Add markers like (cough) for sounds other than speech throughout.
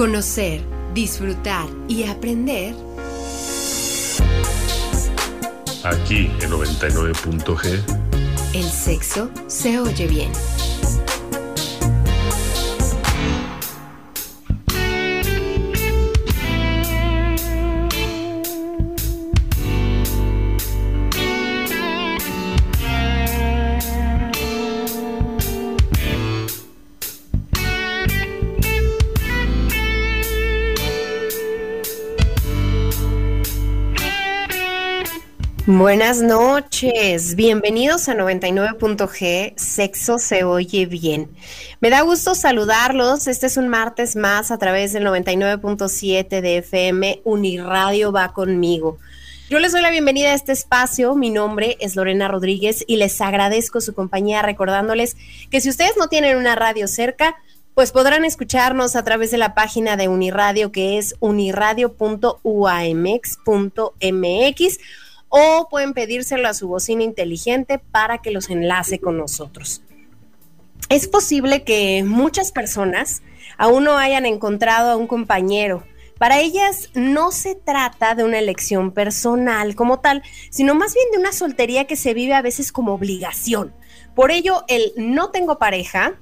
Conocer, disfrutar y aprender. Aquí en 99.g. El sexo se oye bien. Buenas noches, bienvenidos a 99.g, Sexo se oye bien. Me da gusto saludarlos, este es un martes más a través del 99.7 de FM, Uniradio va conmigo. Yo les doy la bienvenida a este espacio, mi nombre es Lorena Rodríguez y les agradezco su compañía recordándoles que si ustedes no tienen una radio cerca, pues podrán escucharnos a través de la página de Uniradio que es uniradio.uamx.mx o pueden pedírselo a su bocina inteligente para que los enlace con nosotros. Es posible que muchas personas aún no hayan encontrado a un compañero. Para ellas no se trata de una elección personal como tal, sino más bien de una soltería que se vive a veces como obligación. Por ello, el no tengo pareja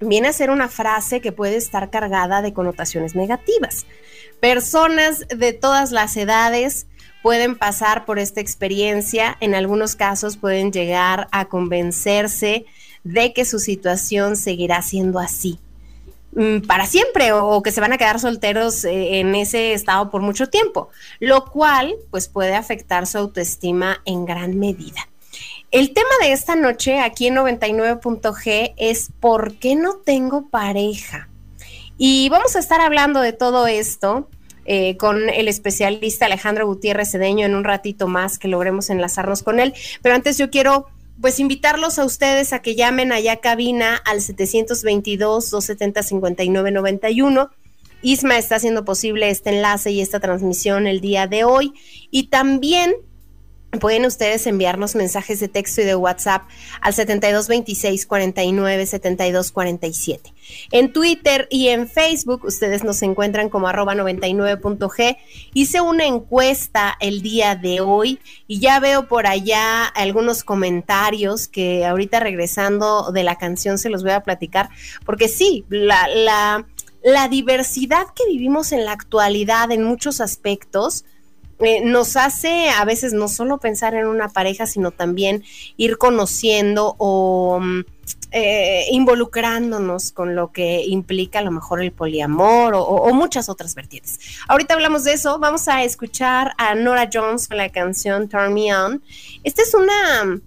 viene a ser una frase que puede estar cargada de connotaciones negativas. Personas de todas las edades pueden pasar por esta experiencia, en algunos casos pueden llegar a convencerse de que su situación seguirá siendo así mm, para siempre o, que se van a quedar solteros eh, en ese estado por mucho tiempo, lo cual pues puede afectar su autoestima en gran medida. El tema de esta noche aquí en 99.g es ¿por qué no tengo pareja? Y vamos a estar hablando de todo esto eh, con el especialista Alejandro Gutiérrez Cedeño en un ratito más que logremos enlazarnos con él. Pero antes yo quiero pues invitarlos a ustedes a que llamen allá cabina al 722-270-5991. Isma está haciendo posible este enlace y esta transmisión el día de hoy. Y también Pueden ustedes enviarnos mensajes de texto y de WhatsApp al 7226 49 72 47. En Twitter y en Facebook ustedes nos encuentran como arroba 99.g. Hice una encuesta el día de hoy y ya veo por allá algunos comentarios que ahorita regresando de la canción se los voy a platicar, porque sí, la, la, la diversidad que vivimos en la actualidad en muchos aspectos eh, nos hace a veces no solo pensar en una pareja, sino también ir conociendo o mm, eh, involucrándonos con lo que implica a lo mejor el poliamor o, o, muchas otras vertientes. Ahorita hablamos de eso, vamos a escuchar a Nora Jones con la canción Turn Me On. Esta es una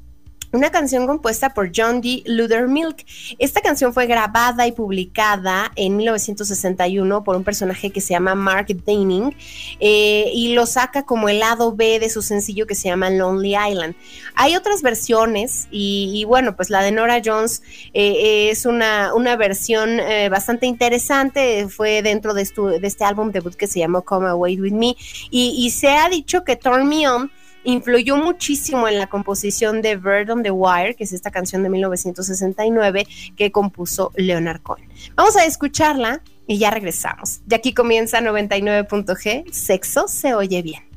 una canción compuesta por John D. Milk. Esta canción fue grabada y publicada en 1961 por un personaje que se llama Mark Daining eh, y lo saca como el lado B de su sencillo que se llama Lonely Island. Hay otras versiones y, bueno, pues la de Nora Jones eh, es una, una versión eh, bastante interesante, fue dentro de, de, este álbum debut que se llamó Come Away With Me y, y se ha dicho que Turn Me On influyó muchísimo en la composición de Bird on the Wire, que es esta canción de 1969 que compuso Leonard Cohen. Vamos a escucharla y ya regresamos. De aquí comienza 99.g, sexo se oye bien.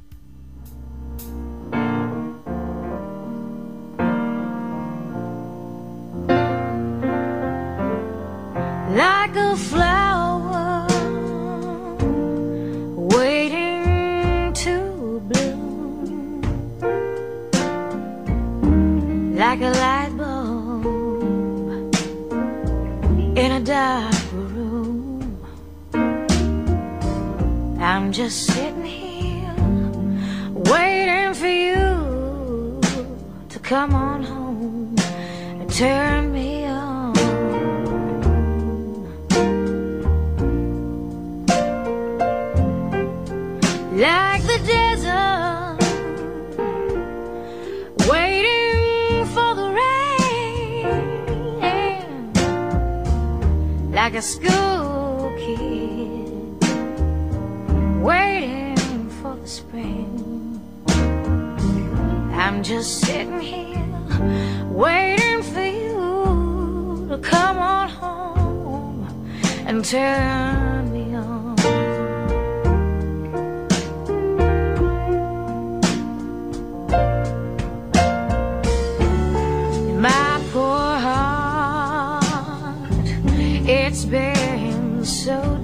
Like a light bulb in a dark room. I'm just sitting here waiting for you to come on home and turn me on. Like a school kid waiting for the spring. I'm just sitting here waiting for you to come on home and turn me so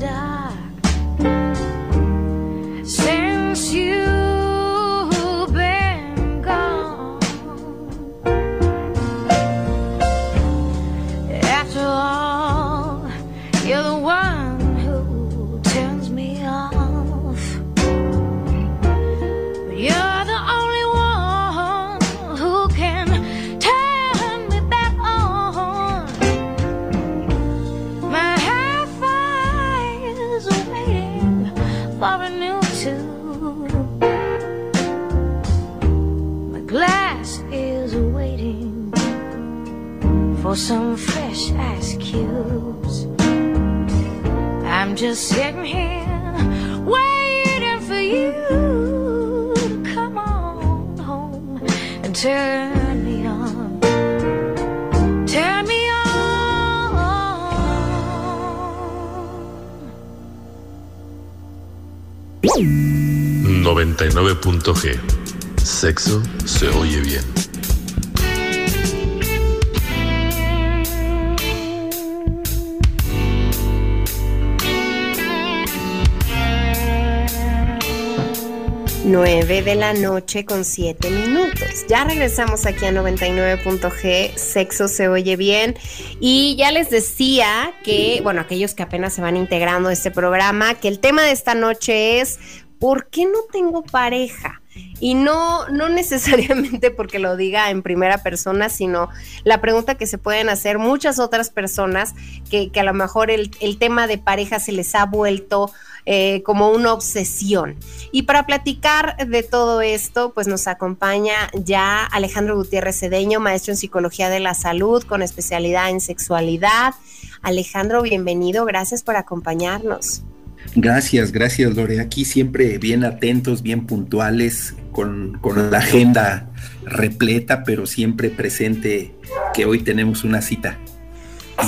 Se oye bien. Nueve de la noche con siete minutos. Ya regresamos aquí a 99.g, sexo se oye bien. Y ya les decía que, bueno, aquellos que apenas se van integrando a este programa, que el tema de esta noche es ¿por qué no tengo pareja? Y no, no necesariamente porque lo diga en primera persona, sino la pregunta que se pueden hacer muchas otras personas que, que a lo mejor el, el, tema de pareja se les ha vuelto eh, como una obsesión. Y para platicar de todo esto, pues nos acompaña ya Alejandro Gutiérrez Cedeño, maestro en psicología de la salud con especialidad en sexualidad. Alejandro, bienvenido, gracias por acompañarnos. Gracias, gracias Lore. Aquí siempre bien atentos, bien puntuales, con, con, la agenda repleta, pero siempre presente que hoy tenemos una cita.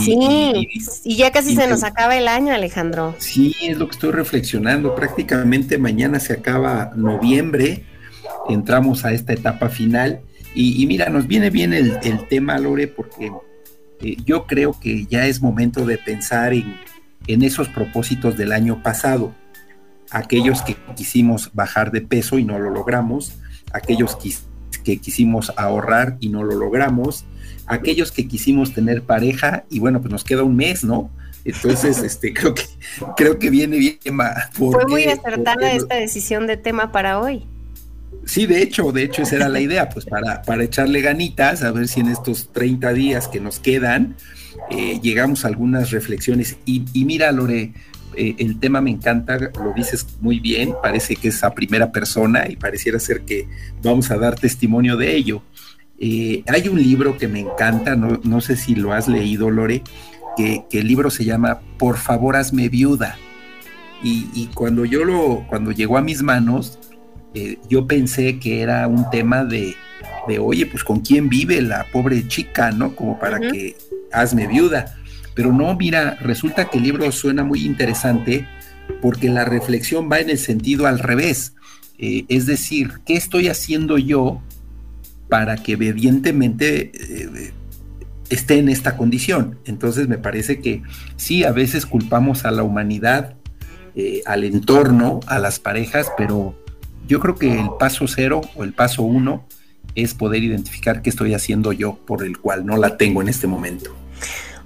Sí, y, y, y ya casi y, se nos acaba el año, Alejandro. Sí, es lo que estoy reflexionando. Prácticamente mañana se acaba noviembre, entramos a esta etapa final. Y, mira, nos viene bien el, el tema, Lore, porque eh, yo creo que ya es momento de pensar en en esos propósitos del año pasado. Aquellos que quisimos bajar de peso y no lo logramos, aquellos que, que quisimos ahorrar y no lo logramos, aquellos que quisimos tener pareja y bueno, pues nos queda un mes, ¿no? Entonces, (laughs) este, creo que creo que viene bien. Fue muy acertada esta decisión de tema para hoy. Sí, de hecho, de hecho esa era la idea, pues para, para echarle ganitas, a ver si en estos 30 días que nos quedan, eh, llegamos a algunas reflexiones. Y, y mira, Lore, eh, el tema me encanta, lo dices muy bien, parece que es a primera persona y pareciera ser que vamos a dar testimonio de ello. Eh, hay un libro que me encanta, no, no sé si lo has leído, Lore, que, que, el libro se llama Por favor hazme viuda. Y, y cuando yo lo, cuando llegó a mis manos, eh, yo pensé que era un tema de, de, oye, pues con quién vive la pobre chica, ¿no? Como para uh -huh. que hazme viuda. Pero no, mira, resulta que el libro suena muy interesante porque la reflexión va en el sentido al revés. Eh, es decir, ¿qué estoy haciendo yo para que obedientemente eh, esté en esta condición? Entonces me parece que sí, a veces culpamos a la humanidad, eh, al entorno, a las parejas, pero yo creo que el paso cero o el paso uno es poder identificar qué estoy haciendo yo por el cual no la tengo en este momento.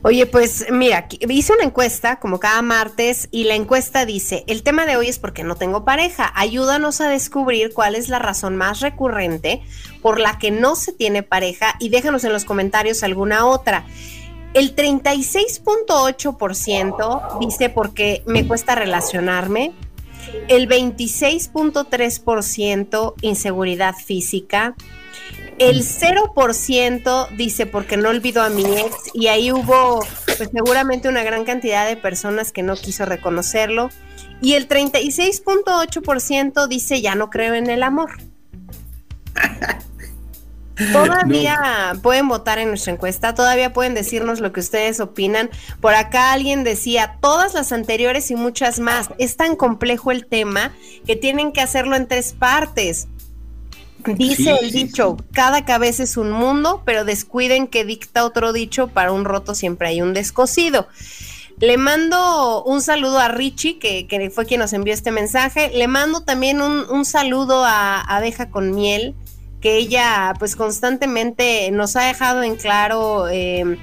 Oye, pues mira, hice una encuesta como cada martes y la encuesta dice, el tema de hoy es porque no tengo pareja. Ayúdanos a descubrir cuál es la razón más recurrente por la que no se tiene pareja y déjanos en los comentarios alguna otra. El 36.8% dice porque me cuesta relacionarme, el 26.3% inseguridad física, el 0% dice porque no olvido a mi ex y ahí hubo pues, seguramente una gran cantidad de personas que no quiso reconocerlo y el 36.8% dice ya no creo en el amor. (laughs) Todavía no. pueden votar en nuestra encuesta, todavía pueden decirnos lo que ustedes opinan. Por acá alguien decía, todas las anteriores y muchas más. Es tan complejo el tema que tienen que hacerlo en tres partes. Dice sí, el dicho, sí. cada cabeza es un mundo, pero descuiden que dicta otro dicho, para un roto siempre hay un descosido. Le mando un saludo a Richie, que, fue quien nos envió este mensaje. Le mando también un, saludo a Abeja con Miel, que ella pues constantemente nos ha dejado en claro eh,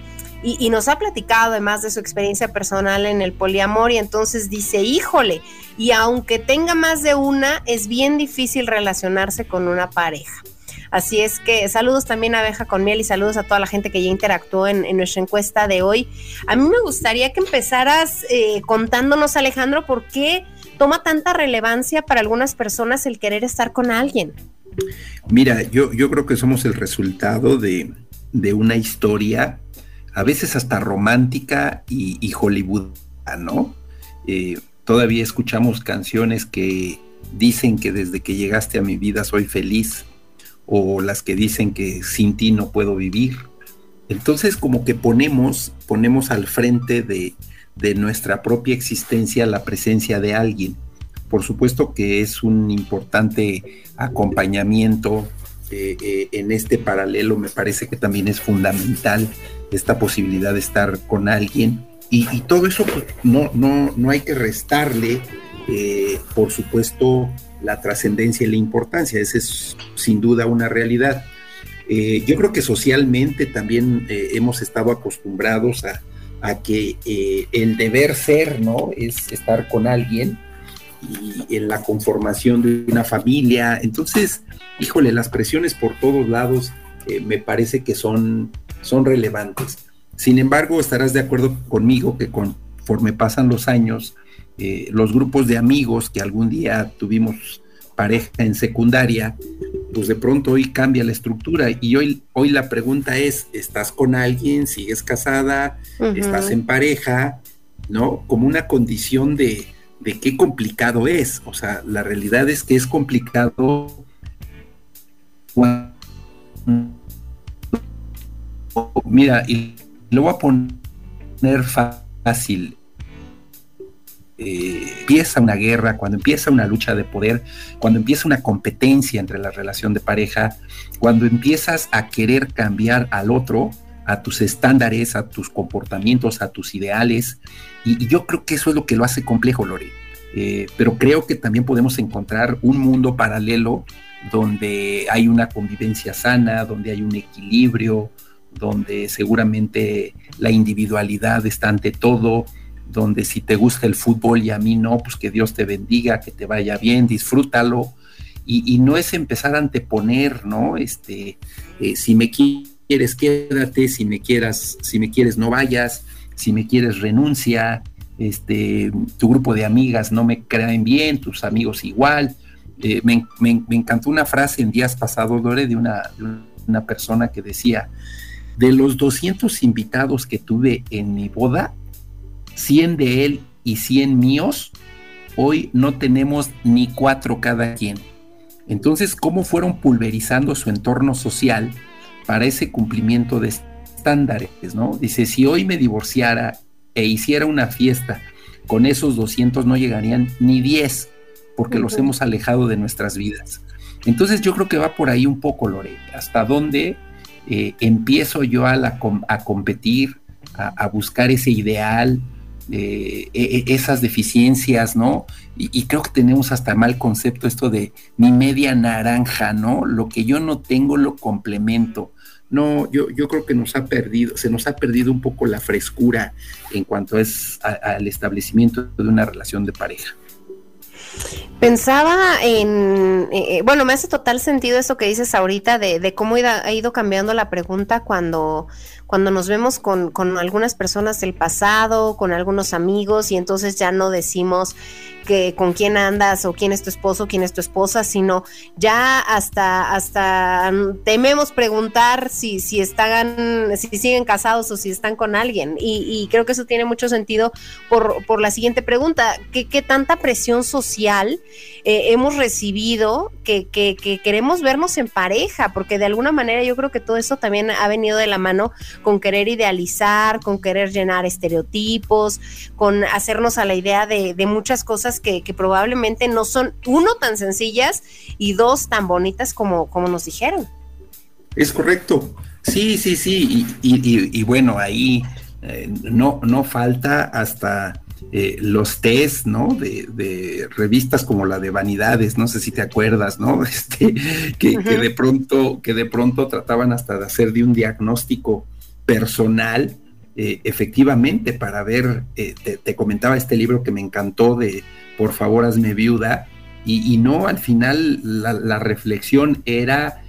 y, nos ha platicado además de su experiencia personal en el poliamor y entonces dice, híjole, y aunque tenga más de una, es bien difícil relacionarse con una pareja. Así es que saludos también a Abeja con Miel y saludos a toda la gente que ya interactuó en, nuestra encuesta de hoy. A mí me gustaría que empezaras eh, contándonos, Alejandro, por qué toma tanta relevancia para algunas personas el querer estar con alguien. Mira, yo, yo creo que somos el resultado de, una historia, a veces hasta romántica y, y ¿no? Eh, todavía escuchamos canciones que dicen que desde que llegaste a mi vida soy feliz o las que dicen que sin ti no puedo vivir. Entonces como que ponemos, ponemos al frente de, nuestra propia existencia la presencia de alguien. Por supuesto que es un importante acompañamiento eh, eh, en este paralelo, me parece que también es fundamental esta posibilidad de estar con alguien. Y, todo eso pues, no, no, no hay que restarle, eh, por supuesto, la trascendencia y la importancia. Esa es sin duda una realidad. Eh, yo creo que socialmente también eh, hemos estado acostumbrados a, que eh, el deber ser, ¿no? Es estar con alguien y en la conformación de una familia. Entonces, híjole, las presiones por todos lados me parece que son, son relevantes. Sin embargo, estarás de acuerdo conmigo que conforme pasan los años, eh, los grupos de amigos que algún día tuvimos pareja en secundaria, pues de pronto hoy cambia la estructura y hoy, hoy la pregunta es, ¿estás con alguien? ¿Sigues casada? ¿Estás en pareja? ¿No? Como una condición de, de qué complicado es. O sea, la realidad es que es complicado Mira, y lo voy a poner fácil eh, empieza una guerra, cuando empieza una lucha de poder, cuando empieza una competencia entre la relación de pareja, cuando empiezas a querer cambiar al otro, a tus estándares, a tus comportamientos, a tus ideales. Y, yo creo que eso es lo que lo hace complejo, Lore. Eh, pero creo que también podemos encontrar un mundo paralelo donde hay una convivencia sana, donde hay un equilibrio, donde seguramente la individualidad está ante todo, donde si te gusta el fútbol y a mí no, pues que Dios te bendiga, que te vaya bien, disfrútalo. Y, no es empezar a anteponer, ¿no? Este, eh, si me quieres, quédate, si me quieras, si me quieres, no vayas, si me quieres, renuncia, este, tu grupo de amigas no me creen bien, tus amigos igual. Eh, me, encantó una frase en días pasados, Lore, de una, de una persona que decía, de los 200 invitados que tuve en mi boda, 100 de él y 100 míos, hoy no tenemos ni cuatro cada quien. Entonces, ¿cómo fueron pulverizando su entorno social para ese cumplimiento de estándares? ¿no? Dice, si hoy me divorciara e hiciera una fiesta, con esos 200 no llegarían ni 10, porque los hemos alejado de nuestras vidas. Entonces yo creo que va por ahí un poco, Lore, hasta dónde eh, empiezo yo a, la, a competir, a buscar ese ideal, eh, e, e, esas deficiencias, ¿no? Y, creo que tenemos hasta mal concepto esto de mi media naranja, ¿no? Lo que yo no tengo lo complemento. No, yo, yo creo que nos ha perdido, se nos ha perdido un poco la frescura en cuanto es al establecimiento de una relación de pareja. Pensaba en, eh, eh, bueno, me hace total sentido eso que dices ahorita de, cómo ha ido cambiando la pregunta cuando cuando nos vemos con, con algunas personas del pasado, con algunos amigos, y entonces ya no decimos que con quién andas o quién es tu esposo, quién es tu esposa, sino ya hasta, hasta tememos preguntar si, si están, si siguen casados o si están con alguien. Y, creo que eso tiene mucho sentido por, por la siguiente pregunta. ¿Qué, qué tanta presión social eh, hemos recibido que, que, que queremos vernos en pareja? Porque de alguna manera yo creo que todo eso también ha venido de la mano con querer idealizar, con querer llenar estereotipos, con hacernos a la idea de, de muchas cosas que, probablemente no son, uno, tan sencillas y dos, tan bonitas como, como nos dijeron. Es correcto. Sí, sí, sí. Y, bueno, ahí eh, no, no falta hasta eh, los test, ¿no? De, revistas como la de Vanidades, no sé si te acuerdas, ¿no? (laughs) Este, que, de pronto, que de pronto trataban hasta de hacer de un diagnóstico personal, eh, efectivamente, para ver, te, comentaba este libro que me encantó de Por favor, hazme viuda, y, no, al final la reflexión era,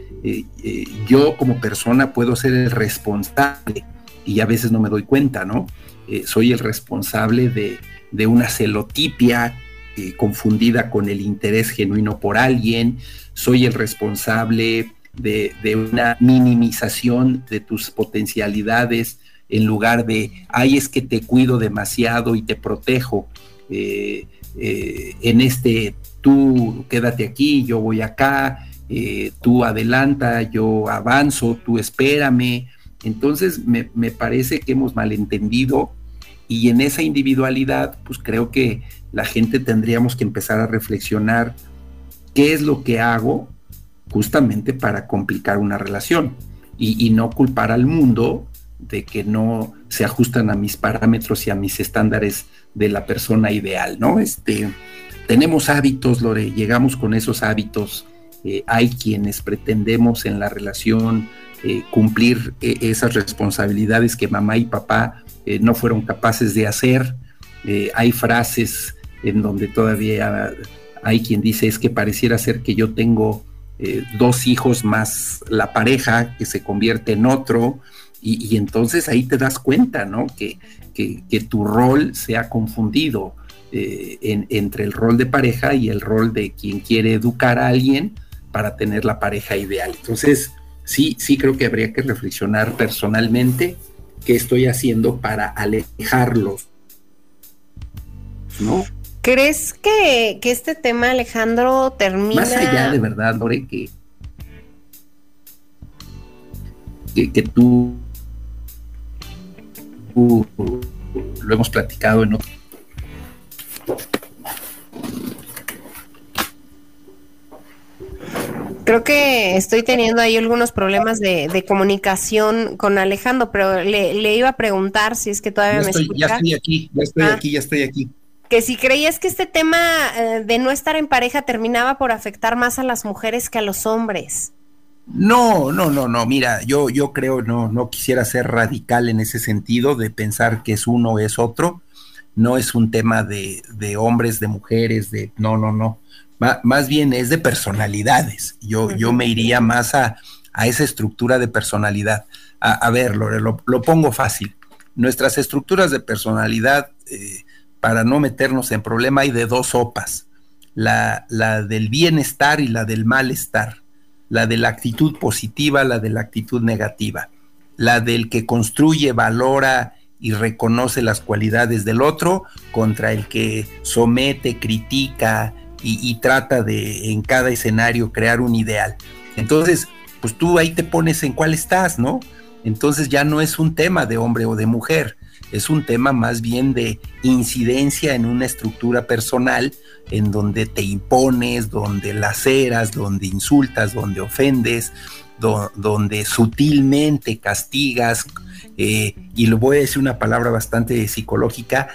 yo como persona puedo ser el responsable y a veces no me doy cuenta, ¿no? Eh, soy el responsable de, una celotipia eh, confundida con el interés genuino por alguien, soy el responsable de, una minimización de tus potencialidades en lugar de, ay, es que te cuido demasiado y te protejo. Eh, en este, tú quédate aquí, yo voy acá, tú adelanta, yo avanzo, tú espérame, entonces, me, parece que hemos malentendido y en esa individualidad, pues creo que la gente tendríamos que empezar a reflexionar qué es lo que hago justamente para complicar una relación y, no culpar al mundo de que no se ajustan a mis parámetros y a mis estándares de la persona ideal, ¿no? Este, tenemos hábitos, Lore, llegamos con esos hábitos. Eh, hay quienes pretendemos en la relación eh, cumplir eh, esas responsabilidades que mamá y papá no fueron capaces de hacer. hay frases en donde todavía hay quien dice es que pareciera ser que yo tengo dos hijos más la pareja que se convierte en otro y, entonces ahí te das cuenta, ¿no? Que, que, tu rol se ha confundido entre el rol de pareja y el rol de quien quiere educar a alguien para tener la pareja ideal. Entonces, sí, sí creo que habría que reflexionar personalmente qué estoy haciendo para alejarlos. ¿No? ¿Crees que, este tema, Alejandro, termina? Más allá de verdad, Lore, que, que, tú, lo hemos platicado en otro Creo que estoy teniendo ahí algunos problemas de, comunicación con Alejandro, pero le, iba a preguntar si es que todavía me escucha. Ya estoy aquí, ya estoy ah. aquí, ya estoy aquí. Que si creías que este tema eh, de no estar en pareja terminaba por afectar más a las mujeres que a los hombres. No, no, no, no. Mira, yo, yo creo, no, no quisiera ser radical en ese sentido de pensar que es uno o es otro. No es un tema de, de hombres, de mujeres, de no, no, no más bien es de personalidades. Yo, yo me iría más a, esa estructura de personalidad. A, ver, Lore, lo, pongo fácil. Nuestras estructuras de personalidad, eh, para no meternos en problema, hay de dos sopas. La, la del bienestar y la del malestar. La de la actitud positiva, la de la actitud negativa. La del que construye, valora y reconoce las cualidades del otro contra el que somete, critica, y, trata de en cada escenario crear un ideal. Entonces, pues tú ahí te pones en cuál estás, ¿no? Entonces ya no es un tema de hombre o de mujer, es un tema más bien de incidencia en una estructura personal en donde te impones, donde laceras, donde insultas, donde ofendes, donde sutilmente castigas, eh, y lo voy a decir una palabra bastante psicológica,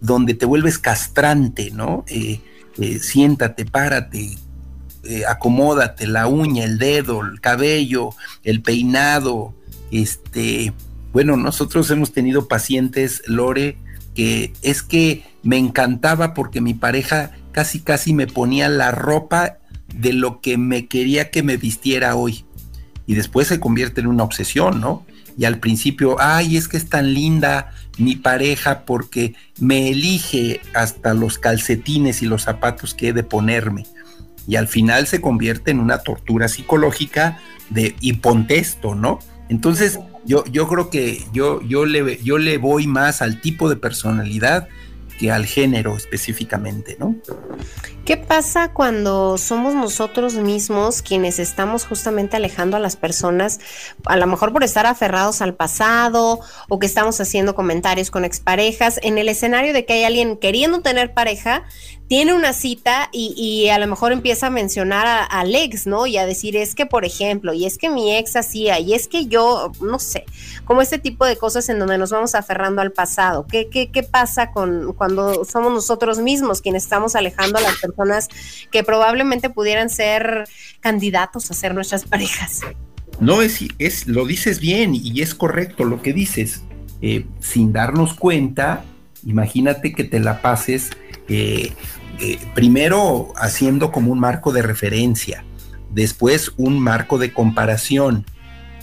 donde te vuelves castrante, ¿no? Eh, eh, siéntate, párate, acomódate, la uña, el dedo, el cabello, el peinado, este, bueno, nosotros hemos tenido pacientes, Lore, que es que me encantaba porque mi pareja casi casi me ponía la ropa de lo que me quería que me vistiera hoy. Y después se convierte en una obsesión, ¿no? Y al principio, ay, es que es tan linda, mi pareja porque me elige hasta los calcetines y los zapatos que he de ponerme. Y al final se convierte en una tortura psicológica de hipontesto, ¿no? Entonces, yo, yo creo que yo, yo, le, yo le voy más al tipo de personalidad que al género específicamente, ¿no? ¿Qué pasa cuando somos nosotros mismos quienes estamos justamente alejando a las personas, a lo mejor por estar aferrados al pasado o que estamos haciendo comentarios con exparejas, en el escenario de que hay alguien queriendo tener pareja, tiene una cita y, a lo mejor empieza a mencionar al ex, ¿no? Y a decir, es que, por ejemplo, y es que mi ex hacía, y es que yo, no sé, como este tipo de cosas en donde nos vamos aferrando al pasado. ¿Qué, qué, qué pasa con cuando somos nosotros mismos quienes estamos alejando a las personas? personas que probablemente pudieran ser candidatos a ser nuestras parejas. No, es, es lo dices bien y es correcto lo que dices. Eh, sin darnos cuenta, imagínate que te la pases eh, eh, primero haciendo como un marco de referencia, después un marco de comparación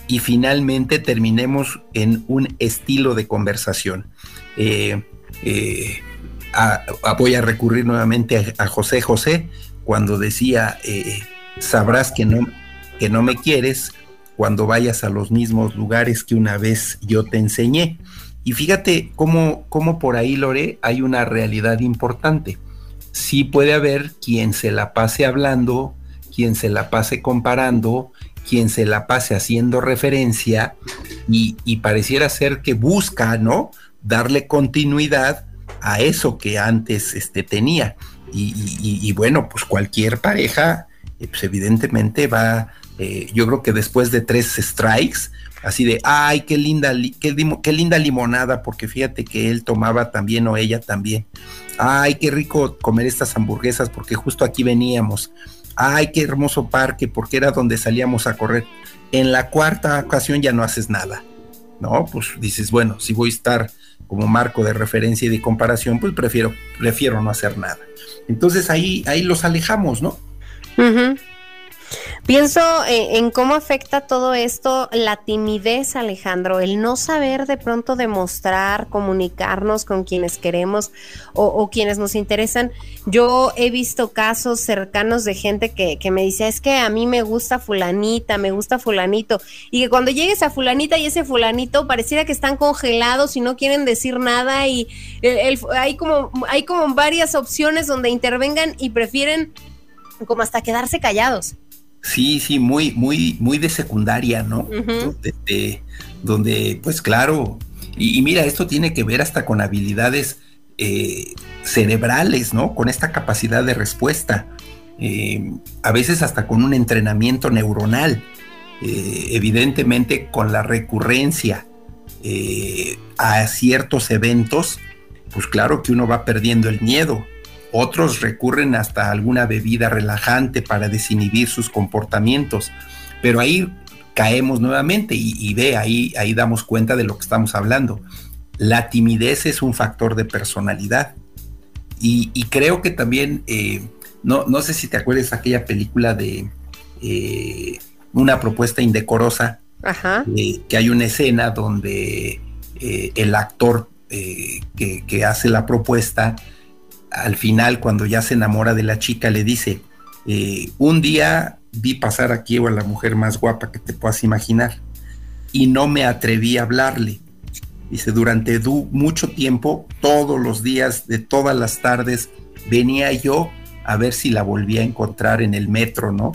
y finalmente terminemos en un estilo de conversación voy a recurrir nuevamente a, José José cuando decía, eh, sabrás que no, que no me quieres cuando vayas a los mismos lugares que una vez yo te enseñé. Y fíjate cómo, cómo por ahí, Lore, hay una realidad importante. Sí puede haber quien se la pase hablando, quien se la pase comparando, quien se la pase haciendo referencia y, pareciera ser que busca, ¿no? Darle continuidad a eso que antes este, tenía. Y, bueno, pues cualquier pareja, eh, pues evidentemente va, eh, yo creo que después de tres strikes, así de, ay, qué linda, qué, linda limonada, porque fíjate que él tomaba también o ella también. Ay, qué rico comer estas hamburguesas, porque justo aquí veníamos. Ay, qué hermoso parque, porque era donde salíamos a correr. En la cuarta ocasión ya no haces nada, ¿no? Pues dices, bueno, si voy a estar como marco de referencia y de comparación, pues prefiero, prefiero no hacer nada. Entonces ahí, ahí los alejamos, ¿no? Pienso en, cómo afecta todo esto la timidez, Alejandro, el no saber de pronto demostrar, comunicarnos con quienes queremos o, quienes nos interesan. Yo he visto casos cercanos de gente que, que, me dice, es que a mí me gusta fulanita, me gusta fulanito, y que cuando llegues a fulanita y ese fulanito pareciera que están congelados y no quieren decir nada y hay, como, hay como varias opciones donde intervengan y prefieren como hasta quedarse callados. Sí, sí, muy, muy, muy de secundaria, ¿no? donde, pues claro, y, mira, esto tiene que ver hasta con habilidades eh, cerebrales, ¿no? Con esta capacidad de respuesta, eh, a veces hasta con un entrenamiento neuronal, eh, evidentemente con la recurrencia a ciertos eventos, pues claro que uno va perdiendo el miedo, otros recurren hasta alguna bebida relajante para desinhibir sus comportamientos. Pero ahí caemos nuevamente y, ve, ahí, ahí damos cuenta de lo que estamos hablando. La timidez es un factor de personalidad. Y, creo que también, eh, no, no sé si te acuerdas aquella película de eh, una propuesta indecorosa, eh, que hay una escena donde el actor que, que, hace la propuesta al final, cuando ya se enamora de la chica, le dice, eh, un día vi pasar aquí a la mujer más guapa que te puedas imaginar y no me atreví a hablarle. Dice, durante mucho tiempo, todos los días, de todas las tardes, venía yo a ver si la volvía a encontrar en el metro, ¿no?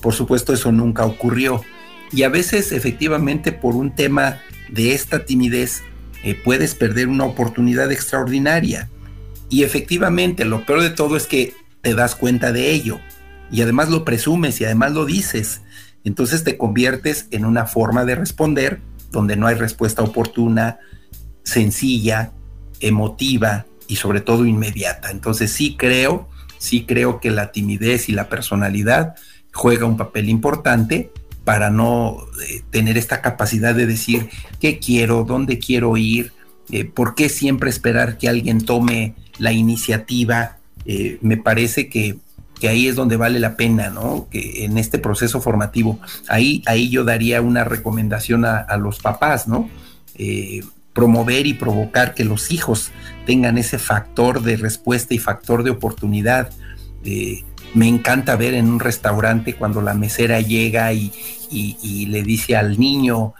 Por supuesto, eso nunca ocurrió. Y a veces, efectivamente, por un tema de esta timidez, eh, puedes perder una oportunidad extraordinaria. Y efectivamente, lo peor de todo es que te das cuenta de ello y además lo presumes y además lo dices. Entonces te conviertes en una forma de responder donde no hay respuesta oportuna, sencilla, emotiva y sobre todo inmediata. Entonces sí creo, sí creo que la timidez y la personalidad juega un papel importante para no eh, tener esta capacidad de decir qué quiero, dónde quiero ir, eh, por qué siempre esperar que alguien tome la iniciativa, eh, me parece que, ahí es donde vale la pena, ¿no? Que en este proceso formativo, ahí, ahí yo daría una recomendación a, los papás, ¿no? Eh, promover y provocar que los hijos tengan ese factor de respuesta y factor de oportunidad. Eh, me encanta ver en un restaurante cuando la mesera llega y, le dice al niño,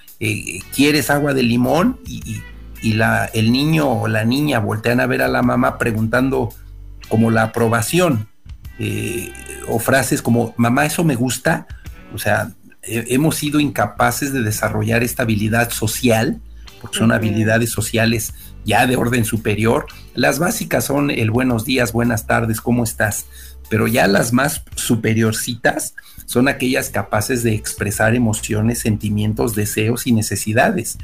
¿quieres agua de limón? y y la, el niño o la niña voltean a ver a la mamá preguntando como la aprobación eh, o frases como, mamá, eso me gusta, o sea, hemos sido incapaces de desarrollar esta habilidad social, porque son habilidades sociales ya de orden superior. Las básicas son el buenos días, buenas tardes, ¿cómo estás? Pero ya las más superiorcitas son aquellas capaces de expresar emociones, sentimientos, deseos y necesidades.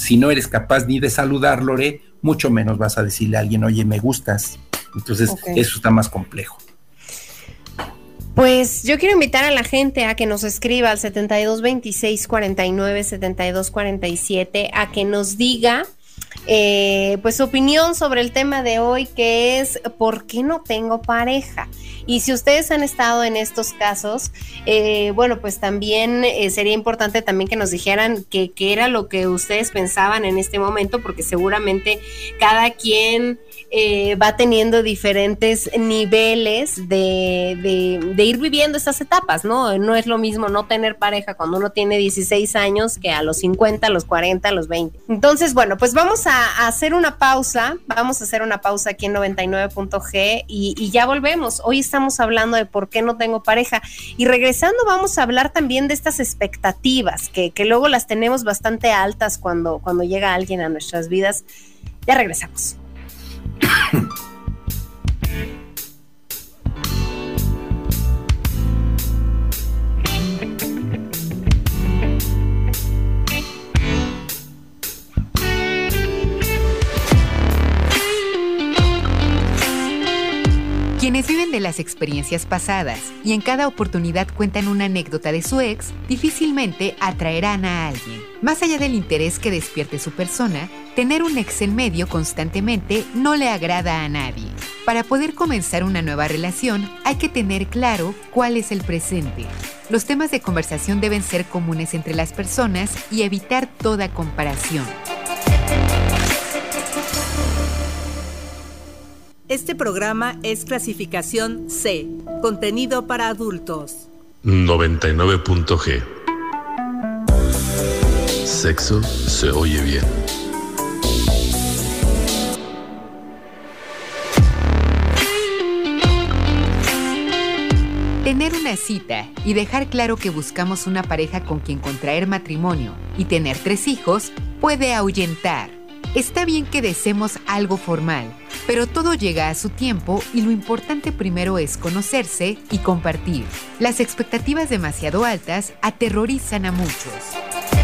Si no eres capaz ni de saludar, Lore, mucho menos vas a decirle a alguien, oye, me gustas. Entonces, eso está más complejo. Pues yo quiero invitar a la gente a que nos escriba al 72 26 49 72 47 a que nos diga eh, pues su opinión sobre el tema de hoy que es ¿por qué no tengo pareja? Y si ustedes han estado en estos casos, eh, bueno, pues también eh, sería importante también que nos dijeran qué era lo que ustedes pensaban en este momento, porque seguramente cada quien va teniendo diferentes niveles de, de, ir viviendo estas etapas, ¿no? No es lo mismo no tener pareja cuando uno tiene 16 años que a los 50, a los 40, a los 20. Entonces, bueno, pues vamos a, hacer una pausa, vamos a hacer una pausa aquí en 99.g y, y ya volvemos. Hoy estamos hablando de por qué no tengo pareja y regresando vamos a hablar también de estas expectativas que, que luego las tenemos bastante altas cuando, cuando llega alguien a nuestras vidas. Ya regresamos. (coughs) Quienes viven de las experiencias pasadas y en cada oportunidad cuentan una anécdota de su ex, difícilmente atraerán a alguien. Más allá del interés que despierte su persona, tener un ex en medio constantemente no le agrada a nadie. Para poder comenzar una nueva relación hay que tener claro cuál es el presente. Los temas de conversación deben ser comunes entre las personas y evitar toda comparación. Este programa es clasificación C, contenido para adultos. 99.g. Sexo se oye bien. Tener una cita y dejar claro que buscamos una pareja con quien contraer matrimonio y tener tres hijos puede ahuyentar. Está bien que deseemos algo formal, pero todo llega a su tiempo y lo importante primero es conocerse y compartir. Las expectativas demasiado altas aterrorizan a muchos.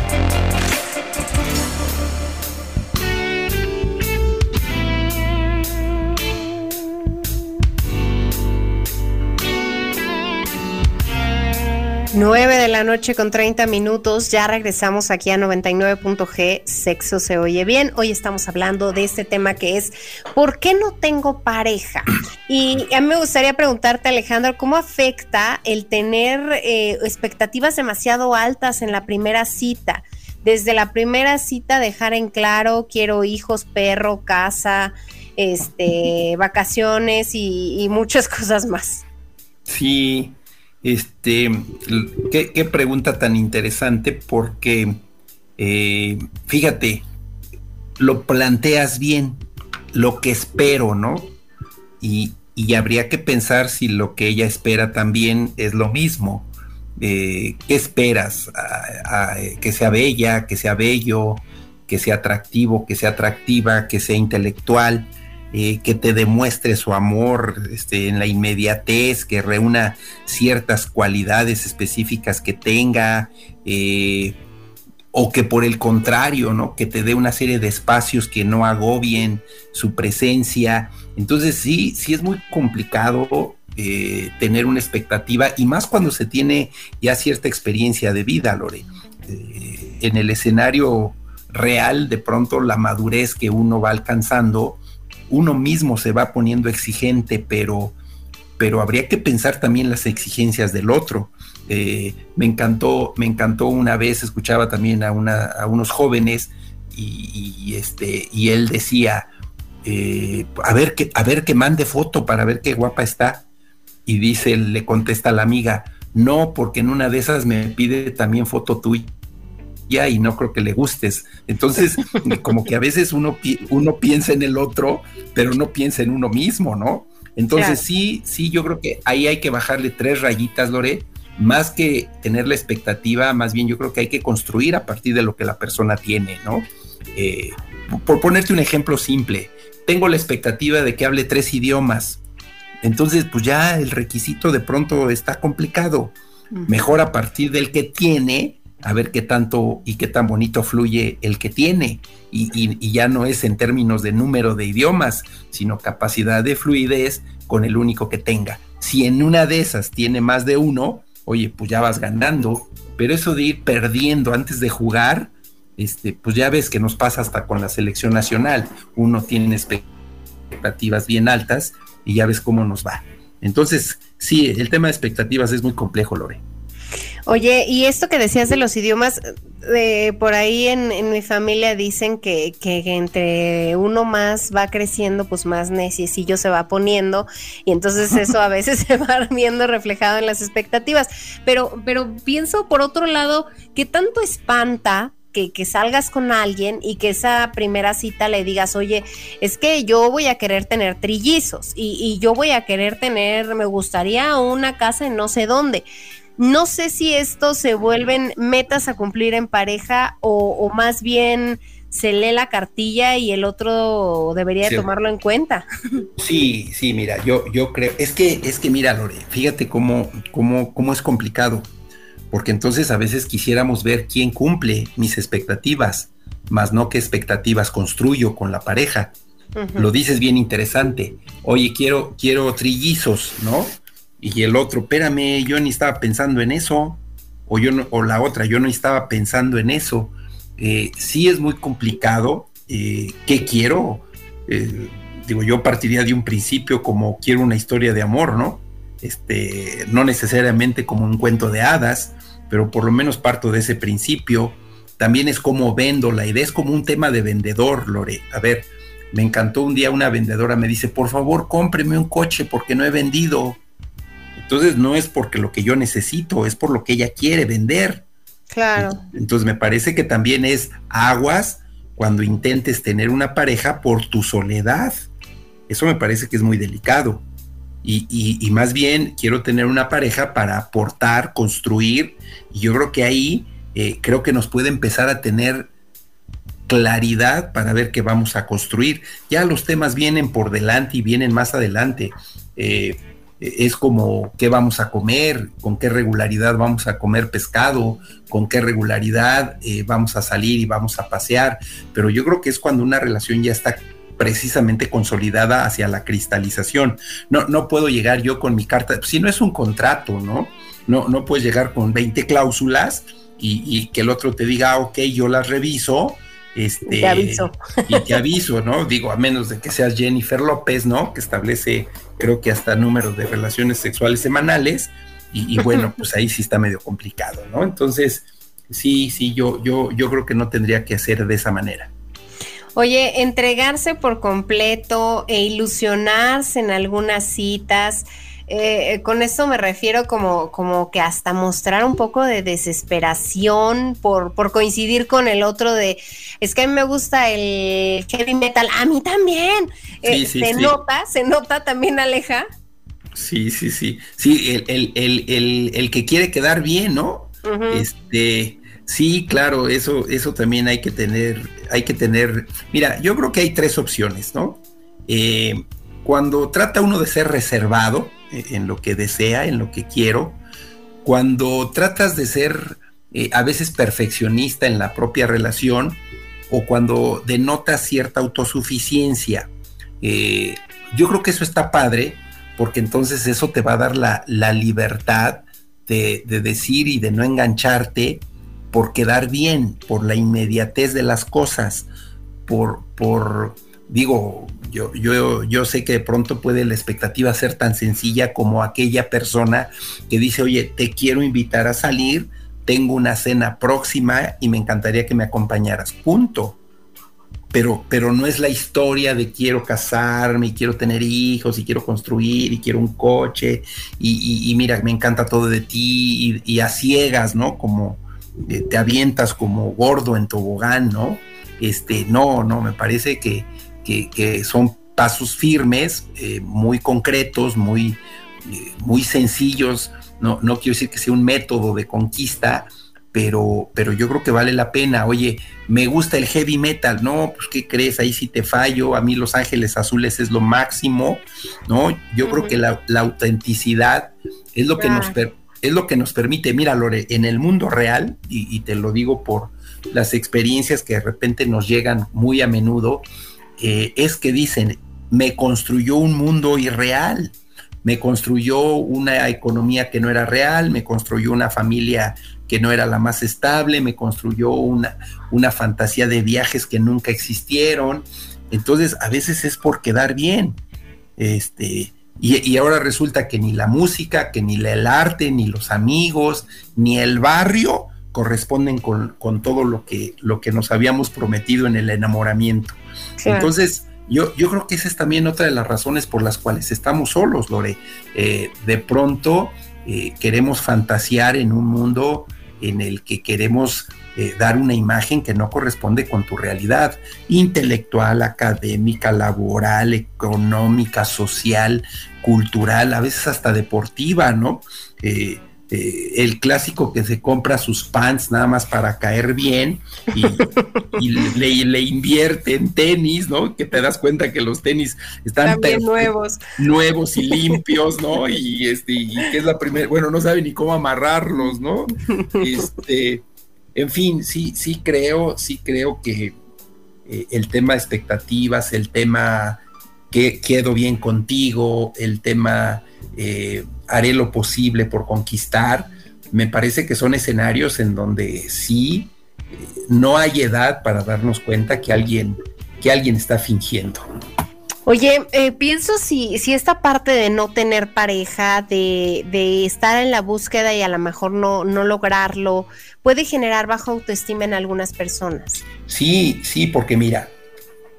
9 de la noche con 30 minutos, ya regresamos aquí a 99.g, sexo se oye bien. Hoy estamos hablando de este tema que es ¿por qué no tengo pareja? Y a mí me gustaría preguntarte, Alejandro, ¿cómo afecta el tener eh, expectativas demasiado altas en la primera cita? Desde la primera cita dejar en claro, quiero hijos, perro, casa, este, vacaciones y, y muchas (laughs) cosas más. Sí, este, qué, pregunta tan interesante porque, eh, fíjate, lo planteas bien, lo que espero, ¿no? Y, habría que pensar si lo que ella espera también es lo mismo. Eh, ¿Qué esperas? que sea bella, que sea bello, que sea atractivo, que sea atractiva, que sea intelectual. Eh, que te demuestre su amor este, en la inmediatez, que reúna ciertas cualidades específicas que tenga, eh, o que por el contrario, ¿no? Que te dé una serie de espacios que no agobien su presencia. Entonces sí, sí es muy complicado eh, tener una expectativa, y más cuando se tiene ya cierta experiencia de vida, Lore. en el escenario real, de pronto la madurez que uno va alcanzando, uno mismo se va poniendo exigente, pero, pero habría que pensar también las exigencias del otro. Eh, me encantó, me encantó una vez, escuchaba también a, una, a unos jóvenes y, este, y él decía, eh, a, ver que, a ver que mande foto para ver qué guapa está. Y dice, le contesta la amiga, no, porque en una de esas me pide también foto tuya. Tía y no creo que le gustes. Entonces, (laughs) como que a veces uno, uno piensa en el otro, pero no piensa en uno mismo, ¿no? Entonces sí, sí, yo creo que ahí hay que bajarle tres rayitas, Lore, más que tener la expectativa, más bien yo creo que hay que construir a partir de lo que la persona tiene, ¿no? Eh, por ponerte un ejemplo simple, tengo la expectativa de que hable tres idiomas, entonces pues ya el requisito de pronto está complicado. Mejor a partir del que tiene, a ver qué tanto y qué tan bonito fluye el que tiene. Y, ya no es en términos de número de idiomas, sino capacidad de fluidez con el único que tenga. Si en una de esas tiene más de uno, oye, pues ya vas ganando. Pero eso de ir perdiendo antes de jugar, este, pues ya ves que nos pasa hasta con la selección nacional. Uno tiene expectativas bien altas y ya ves cómo nos va. Entonces, sí, el tema de expectativas es muy complejo, Lore. Oye, y esto que decías de los idiomas, eh, por ahí en, mi familia dicen que, que, entre uno más va creciendo, pues más neciesillo se va poniendo, y entonces (laughs) eso a veces se va viendo reflejado en las expectativas. Pero, pero pienso por otro lado, que tanto espanta que, salgas con alguien y que esa primera cita le digas, oye, es que yo voy a querer tener trillizos y, y yo voy a querer tener, me gustaría una casa en no sé dónde. No sé si esto se vuelven metas a cumplir en pareja o, más bien se lee la cartilla y el otro debería tomarlo en cuenta. Sí, sí, mira, yo, yo creo, es que, es que mira, Lore, fíjate cómo, cómo, cómo es complicado porque entonces a veces quisiéramos ver quién cumple mis expectativas, más no qué expectativas construyo con la pareja. Lo dices bien interesante. Oye, quiero, quiero trillizos, ¿no? Y el otro, espérame, yo ni estaba pensando en eso. O yo o la otra, yo no estaba pensando en eso. Eh, sí es muy complicado. Eh, ¿Qué quiero? Eh, digo, yo partiría de un principio como quiero una historia de amor, ¿no? Este, no necesariamente como un cuento de hadas, pero por lo menos parto de ese principio. También es como vendo, la idea es como un tema de vendedor, Lore. A ver, me encantó un día una vendedora me dice, por favor, cómpreme un coche porque no he vendido. Entonces no es porque lo que yo necesito, es por lo que ella quiere vender. Claro. Entonces me parece que también es aguas cuando intentes tener una pareja por tu soledad. Eso me parece que es muy delicado y, más bien quiero tener una pareja para aportar, construir, y yo creo que ahí eh, creo que nos puede empezar a tener claridad para ver qué vamos a construir. Ya los temas vienen por delante y vienen más adelante. Eh, es como qué vamos a comer, con qué regularidad vamos a comer pescado, con qué regularidad eh, vamos a salir y vamos a pasear, pero yo creo que es cuando una relación ya está precisamente consolidada hacia la cristalización. No, no puedo llegar yo con mi carta, si no es un contrato, ¿no? No, no puedes llegar con 20 cláusulas y, que el otro te diga, ah, ok, yo las reviso. Este, te aviso. Y te aviso, ¿no? Digo, a menos de que seas Jennifer López, ¿no? Que establece, creo que hasta números de relaciones sexuales semanales. Y, y bueno, pues ahí sí está medio complicado, ¿no? Entonces, sí, sí, yo, yo, yo creo que no tendría que hacer de esa manera. Oye, entregarse por completo e ilusionarse en algunas citas. Eh, eh, con esto me refiero como, como que hasta mostrar un poco de desesperación por, por coincidir con el otro de, es que a mí me gusta el heavy metal, a mí también. Eh, se nota, se nota también, Aleja. Sí, sí, sí. Sí, el, el, que quiere quedar bien, ¿no? Este, Sí, claro, eso, eso también hay que tener, hay que tener. Mira, yo creo que hay tres opciones, ¿no? Eh, cuando trata uno de ser reservado eh, en lo que desea, en lo que quiero, cuando tratas de ser eh, a veces perfeccionista en la propia relación, o cuando denota cierta autosuficiencia, yo creo que eso está padre, porque entonces eso te va a dar la, libertad de, de decir y de no engancharte por quedar bien, por la inmediatez de las cosas, por, por digo, yo, yo, yo sé que de pronto puede la expectativa ser tan sencilla como aquella persona que dice, oye, te quiero invitar a salir, tengo una cena próxima y me encantaría que me acompañaras, punto. Pero, pero no es la historia de quiero casarme y quiero tener hijos y quiero construir y quiero un coche y, mira, me encanta todo de ti y, a ciegas, ¿no? Como, eh, te avientas como gordo en tobogán, ¿no? Este, no, no, me parece que, que, son pasos firmes, eh, muy concretos, muy, eh, muy sencillos. No, no quiero decir que sea un método de conquista, pero, pero yo creo que vale la pena. Oye, me gusta el heavy metal, ¿no? Pues, ¿qué crees? Ahí sí te fallo. A mí Los Ángeles Azules es lo máximo, ¿no? Yo creo que la, autenticidad es lo que nos es lo que nos permite, mira Lore, en el mundo real, y, te lo digo por las experiencias que de repente nos llegan muy a menudo, es que dicen, me construyó un mundo irreal, me construyó una economía que no era real, me construyó una familia que no era la más estable, me construyó una, una fantasía de viajes que nunca existieron. Entonces, a veces es por quedar bien. Este, y, ahora resulta que ni la música, que ni el arte, ni los amigos, ni el barrio corresponden con, todo lo que, lo que nos habíamos prometido en el enamoramiento. Entonces, yo, yo creo que esa es también otra de las razones por las cuales estamos solos, Lore. Eh, de pronto eh, queremos fantasear en un mundo en el que queremos eh, dar una imagen que no corresponde con tu realidad intelectual, académica, laboral, económica, social, cultural, a veces hasta deportiva, ¿no? Eh, el clásico que se compra sus pants nada más para caer bien y, (laughs) le, invierte en tenis, ¿no? Que te das cuenta que los tenis están nuevos. Nuevos y limpios, ¿no? (laughs) Y este, y que es la primera, bueno, no sabe ni cómo amarrarlos, ¿no? Este, en fin, sí, sí creo, sí creo que eh, el tema de expectativas, el tema que quedo bien contigo, el tema eh, haré lo posible por conquistar, me parece que son escenarios en donde sí eh, no hay edad para darnos cuenta que alguien, que alguien está fingiendo. Oye, eh, pienso si, si esta parte de no tener pareja, de, de, estar en la búsqueda y a lo mejor no, no lograrlo, puede generar baja autoestima en algunas personas. Sí, sí, porque mira,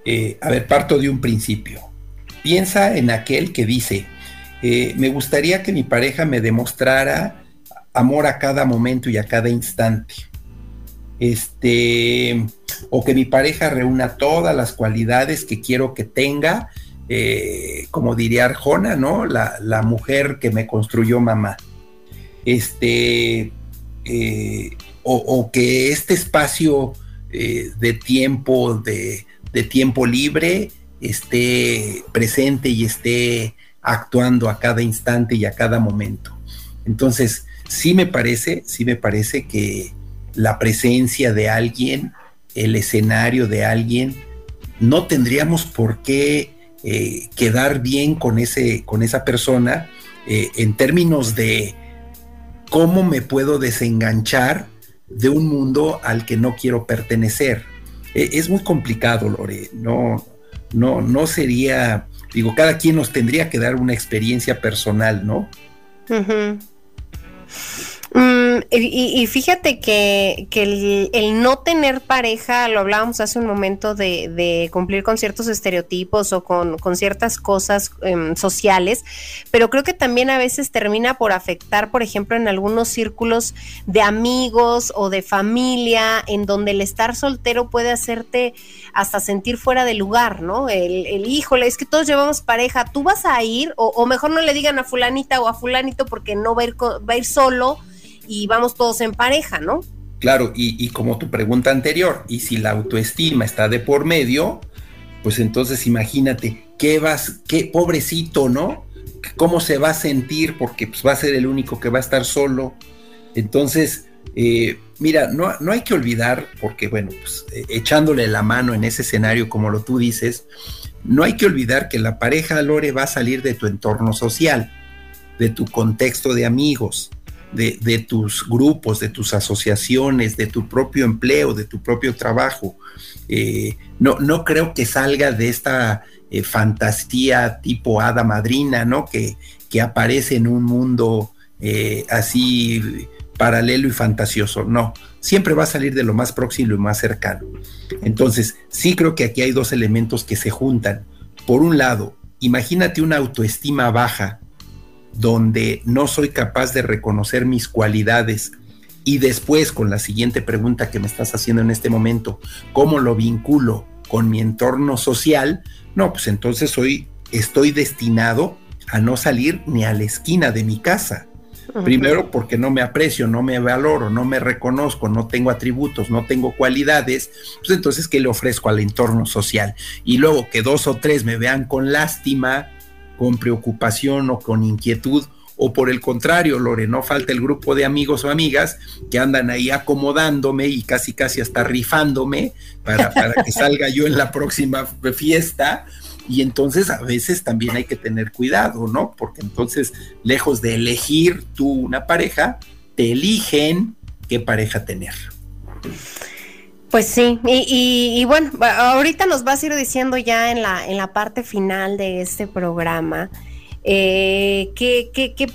eh, a ver, parto de un principio. Piensa en aquel que dice, eh, me gustaría que mi pareja me demostrara amor a cada momento y a cada instante. Este, o que mi pareja reúna todas las cualidades que quiero que tenga, eh, como diría Arjona, ¿no? La, mujer que me construyó mamá. Este, eh, o, que este espacio de tiempo, de, de, tiempo libre, esté presente y esté actuando a cada instante y a cada momento. Entonces, sí me parece, sí me parece que la presencia de alguien, el escenario de alguien, no tendríamos por qué eh, quedar bien con, ese, con esa persona eh, en términos de cómo me puedo desenganchar de un mundo al que no quiero pertenecer. E, es muy complicado, Lore. No, no, no sería, digo, cada quien nos tendría que dar una experiencia personal, ¿no? Mm, y, fíjate que, el, no tener pareja, lo hablábamos hace un momento de, cumplir con ciertos estereotipos o con, ciertas cosas em, sociales, pero creo que también a veces termina por afectar, por ejemplo, en algunos círculos de amigos o de familia, en donde el estar soltero puede hacerte hasta sentir fuera de lugar, ¿no? El, el híjole, es que todos llevamos pareja, tú vas a ir, o, mejor no le digan a fulanita o a fulanito porque no va a ir, va a ir solo y vamos todos en pareja, ¿no? Claro, y, como tu pregunta anterior, y si la autoestima está de por medio, pues entonces imagínate, qué vas, qué pobrecito, ¿no? ¿Cómo se va a sentir? Porque pues, va a ser el único que va a estar solo. Entonces, eh, mira, no, no, hay que olvidar, porque bueno, pues eh, echándole la mano en ese escenario, como lo tú dices, no hay que olvidar que la pareja Lore va a salir de tu entorno social, de tu contexto de amigos, de, tus grupos, de tus asociaciones, de tu propio empleo, de tu propio trabajo. Eh, no, no creo que salga de esta eh, fantasía tipo hada madrina, ¿no? Que, que aparece en un mundo así paralelo y fantasioso. No, siempre va a salir de lo más próximo y más cercano. Entonces, sí creo que aquí hay dos elementos que se juntan. Por un lado, imagínate una autoestima baja donde no soy capaz de reconocer mis cualidades y después con la siguiente pregunta que me estás haciendo en este momento, ¿cómo lo vinculo con mi entorno social? No, pues entonces hoy estoy destinado a no salir ni a la esquina de mi casa. Primero porque no me aprecio, no me valoro, no me reconozco, no tengo atributos, no tengo cualidades, pues entonces ¿qué le ofrezco al entorno social? Y luego que dos o tres me vean con lástima, con preocupación o con inquietud, o por el contrario, Lore, no falta el grupo de amigos o amigas que andan ahí acomodándome y casi casi hasta rifándome para, para que (laughs) salga yo en la próxima fiesta. Y entonces a veces también hay que tener cuidado, ¿no? Porque entonces, lejos de elegir tú una pareja, te eligen qué pareja tener. Pues sí, y, bueno, ahorita nos vas a ir diciendo ya en la, en la parte final de este programa eh, qué, qué, qué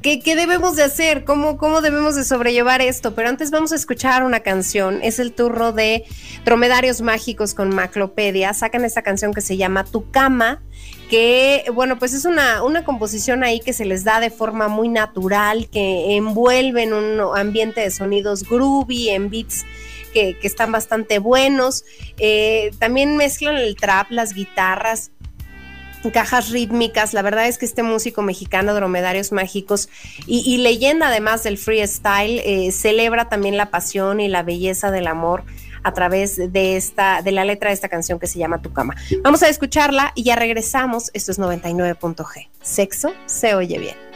¿Qué, debemos de hacer? ¿Cómo, ¿Cómo debemos de sobrellevar esto? Pero antes vamos a escuchar una canción. Es el turno de Dromedarios Mágicos con Maclopedia. Sacan esta canción que se llama Tu Cama, que, bueno, pues es una, una composición ahí que se les da de forma muy natural, que envuelve en un ambiente de sonidos groovy, en beats que, están bastante buenos. Eh, también mezclan el trap, las guitarras cajas rítmicas. La verdad es que este músico mexicano, Dromedarios Mágicos, y, leyenda además del freestyle, eh, celebra también la pasión y la belleza del amor a través de esta, de la letra de esta canción que se llama Tu cama. Vamos a escucharla y ya regresamos. Esto es 99.g. Sexo se oye bien.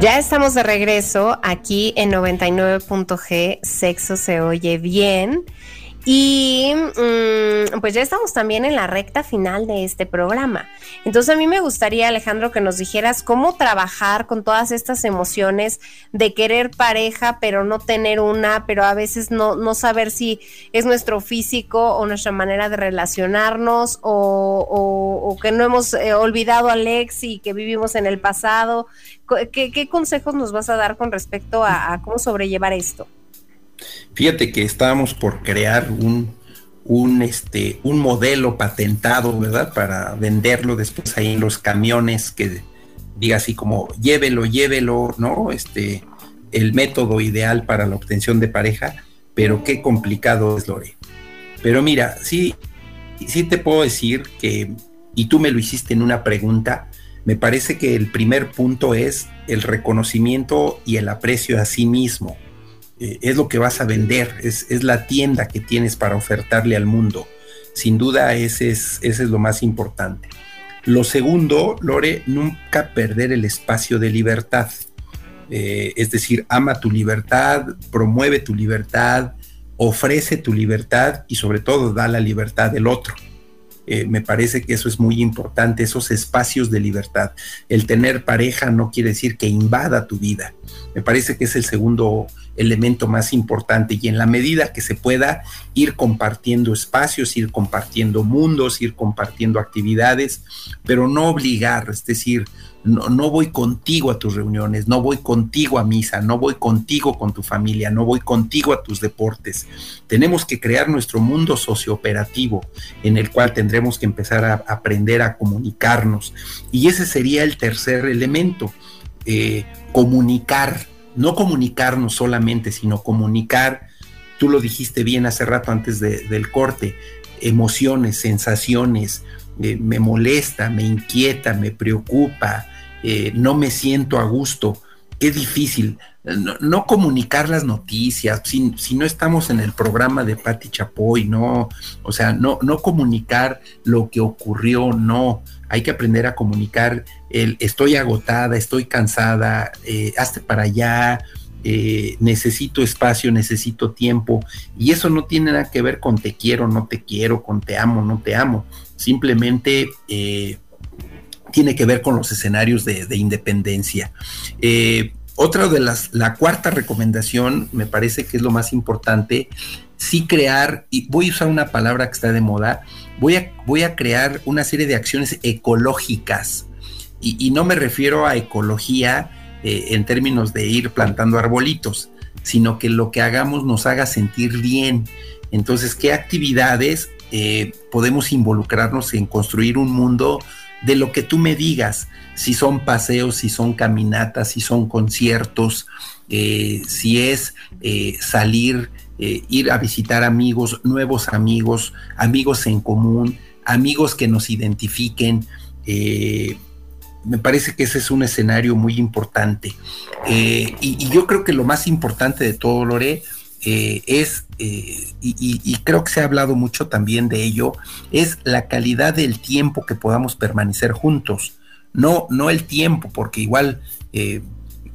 Ya estamos de regreso aquí en 99.g, Sexo se oye bien. Y mm, pues ya estamos también en la recta final de este programa. Entonces a mí me gustaría, Alejandro, que nos dijeras cómo trabajar con todas estas emociones de querer pareja, pero no tener una, pero a veces no, no saber si es nuestro físico o nuestra manera de relacionarnos o, que no hemos eh, olvidado a Alex y que vivimos en el pasado. ¿Qué, consejos nos vas a dar con respecto a cómo sobrellevar esto? Fíjate que estábamos por crear un, un, este, un modelo patentado, ¿verdad? Para venderlo después ahí en los camiones que diga así como llévelo, llévelo, ¿no? Este, el método ideal para la obtención de pareja, pero qué complicado es, Lore. Pero mira, sí, sí te puedo decir que, y tú me lo hiciste en una pregunta, me parece que el primer punto es el reconocimiento y el aprecio a sí mismo. Eh, es lo que vas a vender, es, la tienda que tienes para ofertarle al mundo. Sin duda ese es, ese es lo más importante. Lo segundo, Lore, nunca perder el espacio de libertad. Eh, es decir, ama tu libertad, promueve tu libertad, ofrece tu libertad y sobre todo da la libertad del otro. Eh, me parece que eso es muy importante, esos espacios de libertad. El tener pareja no quiere decir que invada tu vida. Me parece que es el segundo elemento más importante y en la medida que se pueda ir compartiendo espacios, ir compartiendo mundos, ir compartiendo actividades, pero no obligar, es decir, no, voy contigo a tus reuniones, no voy contigo a misa, no voy contigo con tu familia, no voy contigo a tus deportes. Tenemos que crear nuestro mundo sociooperativo en el cual tendremos que empezar a aprender a comunicarnos. Y ese sería el tercer elemento, eh, comunicar no comunicarnos solamente, sino comunicar, tú lo dijiste bien hace rato antes del corte, emociones, sensaciones, eh, me molesta, me inquieta, me preocupa, eh, no me siento a gusto. Es difícil no, comunicar las noticias, si, si, no estamos en el programa de Patti Chapoy, no, o sea, no, no comunicar lo que ocurrió, no, hay que aprender a comunicar el estoy agotada, estoy cansada, eh, hazte para allá, eh, necesito espacio, necesito tiempo, y eso no tiene nada que ver con te quiero, no te quiero, con te amo, no te amo, simplemente eh, tiene que ver con los escenarios de, de independencia. Otra de las, la cuarta recomendación, me parece que es lo más importante, sí crear, y voy a usar una palabra que está de moda, voy a, voy a crear una serie de acciones ecológicas. Y, no me refiero a ecología eh, en términos de ir plantando arbolitos, sino que lo que hagamos nos haga sentir bien. Entonces, ¿qué actividades eh, podemos involucrarnos en construir un mundo de lo que tú me digas? si son paseos, si son caminatas, si son conciertos, eh, si es salir, eh, ir a visitar amigos, nuevos amigos, amigos en común, amigos que nos identifiquen. me parece que ese es un escenario muy importante. Y, yo creo que lo más importante de todo, Lore, es, y, y, creo que se ha hablado mucho también de ello, es la calidad del tiempo que podamos permanecer juntos no, no el tiempo, porque igual, eh,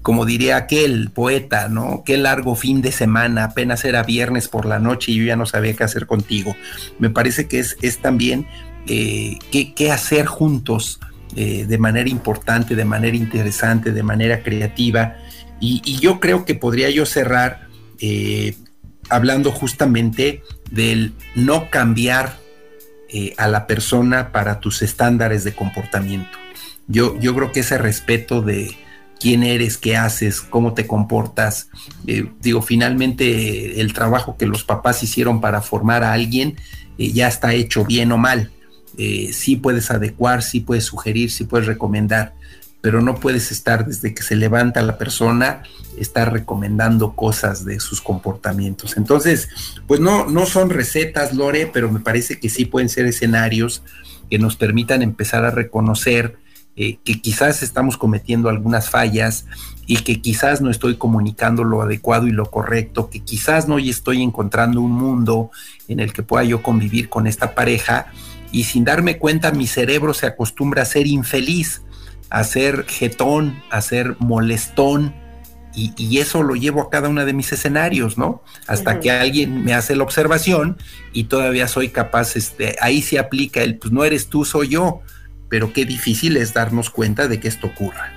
como diría aquel poeta, ¿no? Qué largo fin de semana, apenas era viernes por la noche y yo ya no sabía qué hacer contigo. Me parece que es, también eh, qué, hacer juntos eh, de manera importante, de manera interesante, de manera creativa. Y, yo creo que podría yo cerrar hablando justamente del no cambiar a la persona para tus estándares de comportamiento. Yo, yo creo que ese respeto de quién eres, qué haces, cómo te comportas, eh, digo, finalmente el trabajo que los papás hicieron para formar a alguien eh, ya está hecho bien o mal. Eh, sí puedes adecuar, sí puedes sugerir, sí puedes recomendar, pero no puedes estar desde que se levanta la persona, estar recomendando cosas de sus comportamientos. Entonces, pues no, no son recetas, Lore, pero me parece que sí pueden ser escenarios que nos permitan empezar a reconocer eh, que quizás estamos cometiendo algunas fallas y que quizás no estoy comunicando lo adecuado y lo correcto, que quizás no estoy encontrando un mundo en el que pueda yo convivir con esta pareja y sin darme cuenta mi cerebro se acostumbra a ser infeliz. a ser jetón, a ser molestón, y, eso lo llevo a cada uno de mis escenarios, ¿no? Hasta que alguien me hace la observación y todavía soy capaz, este, ahí se aplica el, pues no eres tú, soy yo, pero qué difícil es darnos cuenta de que esto ocurra.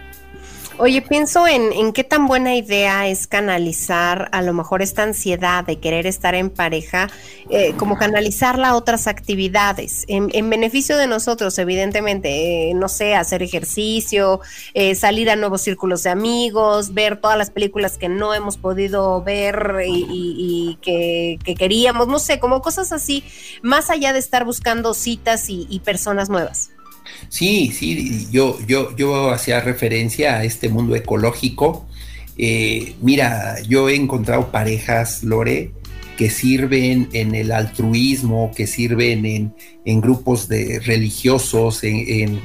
Oye, pienso en, qué tan buena idea es canalizar a lo mejor esta ansiedad de querer estar en pareja, eh, como canalizarla a otras actividades, en, beneficio de nosotros, evidentemente, eh, no sé, hacer ejercicio, eh, salir a nuevos círculos de amigos, ver todas las películas que no hemos podido ver y, que, queríamos, no sé, como cosas así, más allá de estar buscando citas y personas nuevas. Sí, sí, yo, yo, yo hacía referencia a este mundo ecológico. Eh, mira, yo he encontrado parejas, Lore, que sirven en el altruismo, que sirven en, grupos de religiosos, en,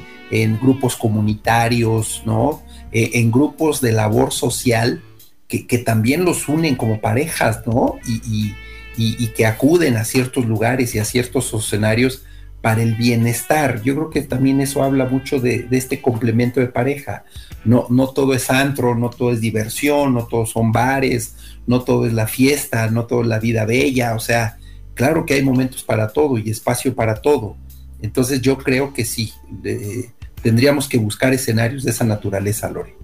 grupos comunitarios, ¿no? Eh, en grupos de labor social que, también los unen como parejas, ¿no? y, que acuden a ciertos lugares y a ciertos escenarios para el bienestar. Yo creo que también eso habla mucho de, este complemento de pareja. No, no todo es antro, no todo es diversión, no todos son bares, no todo es la fiesta, no todo es la vida bella. O sea, claro que hay momentos para todo y espacio para todo. Entonces yo creo que sí, tendríamos que buscar escenarios de esa naturaleza, Lore.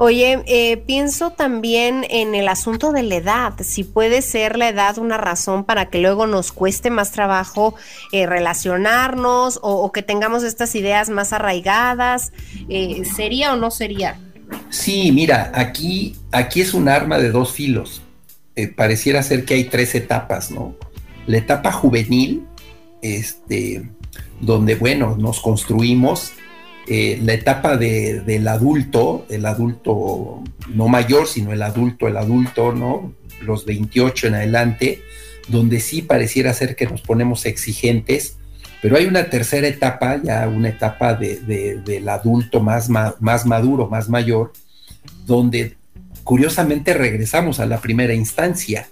Oye, eh, pienso también en el asunto de la edad, si puede ser la edad una razón para que luego nos cueste más trabajo eh, relacionarnos o, que tengamos estas ideas más arraigadas, eh, ¿sería o no sería? Sí, mira, aquí, aquí es un arma de dos filos. pareciera ser que hay tres etapas, ¿no? La etapa juvenil, este, donde, bueno, nos construimos eh, la etapa del adulto, el adulto no mayor, sino el adulto, el adulto, ¿no? Los 28 en adelante, donde sí pareciera ser que nos ponemos exigentes, pero hay una tercera etapa, ya una etapa del adulto más, más maduro, más mayor, donde curiosamente regresamos a la primera instancia,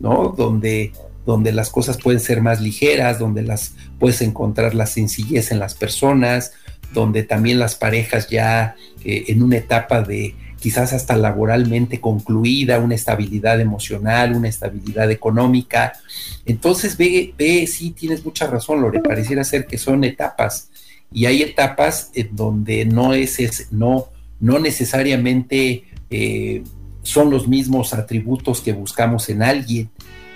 ¿no? Donde, donde las cosas pueden ser más ligeras, donde las puedes encontrar la sencillez en las personas, donde también las parejas ya eh, en una etapa de quizás hasta laboralmente concluida, una estabilidad emocional, una estabilidad económica. Entonces ve, ve, sí, tienes mucha razón, Lore, pareciera ser que son etapas y hay etapas en donde no es, no, no necesariamente eh, son los mismos atributos que buscamos en alguien.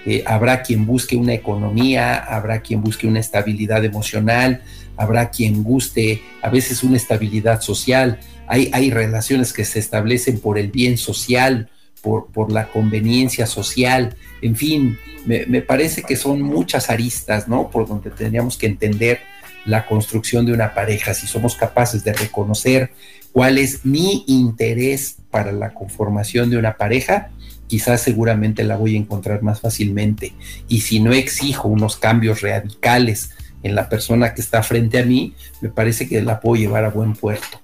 Eh, habrá quien busque una economía, habrá quien busque una estabilidad emocional, habrá quien guste a veces una estabilidad social, hay, hay relaciones que se establecen por el bien social, por, por la conveniencia social, en fin, me, me, parece que son muchas aristas, ¿no? Por donde tendríamos que entender la construcción de una pareja, si somos capaces de reconocer cuál es mi interés para la conformación de una pareja, quizás seguramente la voy a encontrar más fácilmente. Y si no exijo unos cambios radicales en la persona que está frente a mí, me parece que la puedo llevar a buen puerto.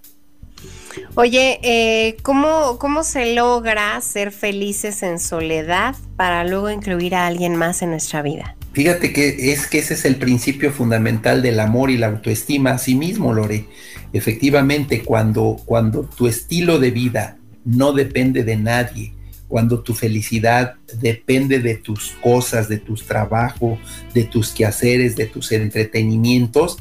Oye, eh, ¿cómo, ¿cómo se logra ser felices en soledad para luego incluir a alguien más en nuestra vida? Fíjate que es que ese es el principio fundamental del amor y la autoestima a sí mismo, Lore. Efectivamente, cuando, cuando tu estilo de vida no depende de nadie, cuando tu felicidad depende de tus cosas, de tus trabajos, de tus quehaceres, de tus entretenimientos,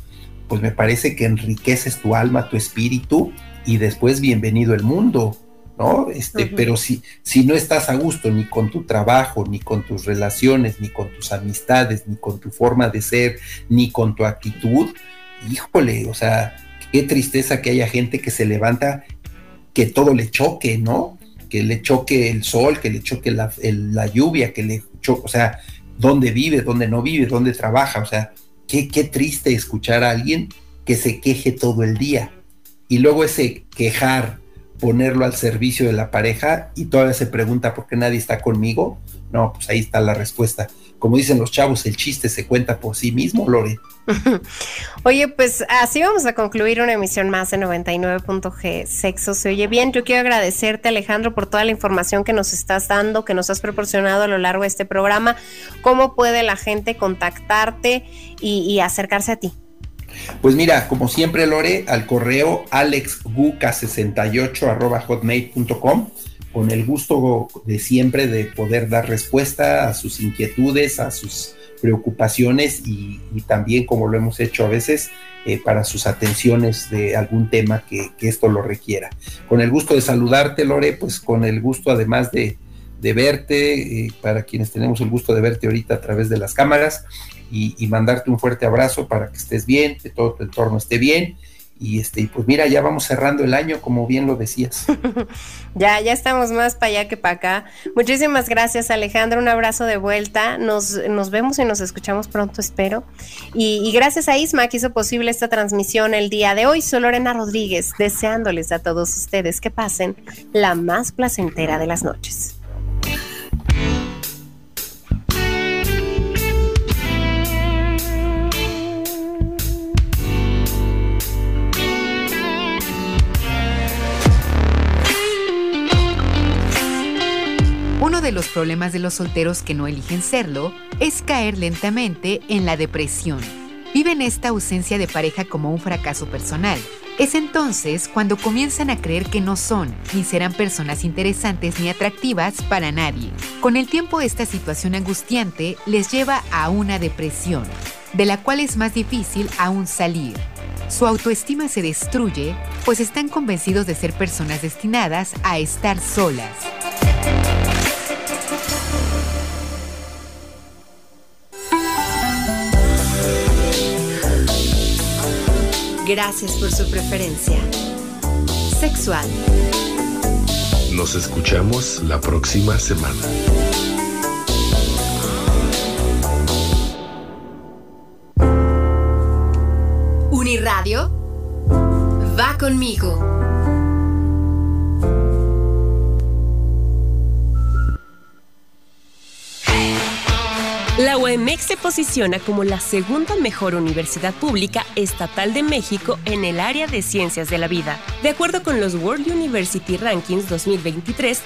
pues me parece que enriqueces tu alma, tu espíritu y después bienvenido el mundo, ¿no? Este, pero si, si no estás a gusto ni con tu trabajo, ni con tus relaciones, ni con tus amistades, ni con tu forma de ser, ni con tu actitud, híjole, o sea, qué tristeza que haya gente que se levanta que todo le choque, ¿no? Que le choque el sol, que le choque la, lluvia, que le choque, o sea, dónde vive, dónde no vive, dónde trabaja, o sea, qué, qué triste escuchar a alguien que se queje todo el día. Y luego ese quejar, ponerlo al servicio de la pareja y todavía se pregunta por qué nadie está conmigo. No, pues ahí está la respuesta como dicen los chavos, el chiste se cuenta por sí mismo, Lore. (laughs) Oye, pues así vamos a concluir una emisión más de 99.g Sexo se oye bien. Yo quiero agradecerte, Alejandro, por toda la información que nos estás dando, que nos has proporcionado a lo largo de este programa. ¿Cómo puede la gente contactarte y, acercarse a ti? Pues mira, como siempre, Lore, al correo alexguca68 hotmail.com con el gusto de siempre de poder dar respuesta a sus inquietudes, a sus preocupaciones y, también, como lo hemos hecho a veces, eh, para sus atenciones de algún tema que, esto lo requiera. Con el gusto de saludarte, Lore, pues con el gusto además de, verte, eh, para quienes tenemos el gusto de verte ahorita a través de las cámaras, y, mandarte un fuerte abrazo para que estés bien, que todo tu entorno esté bien. Y este, pues mira, ya vamos cerrando el año, como bien lo decías. (laughs) ya, ya estamos más para allá que para acá. Muchísimas gracias, Alejandro. Un abrazo de vuelta. Nos, nos vemos y nos escuchamos pronto, espero. Y, gracias a Isma que hizo posible esta transmisión el día de hoy. Soy Lorena Rodríguez, deseándoles a todos ustedes que pasen la más placentera de las noches. De los problemas de los solteros que no eligen serlo es caer lentamente en la depresión. Viven esta ausencia de pareja como un fracaso personal. Es entonces cuando comienzan a creer que no son ni serán personas interesantes ni atractivas para nadie. Con el tiempo esta situación angustiante les lleva a una depresión, de la cual es más difícil aún salir. Su autoestima se destruye, pues están convencidos de ser personas destinadas a estar solas. Gracias por su preferencia. Sexual. Nos escuchamos la próxima semana. Uniradio va conmigo. La UEMEX se posiciona como la segunda mejor universidad pública estatal de México en el área de ciencias de la vida. De acuerdo con los World University Rankings 2023,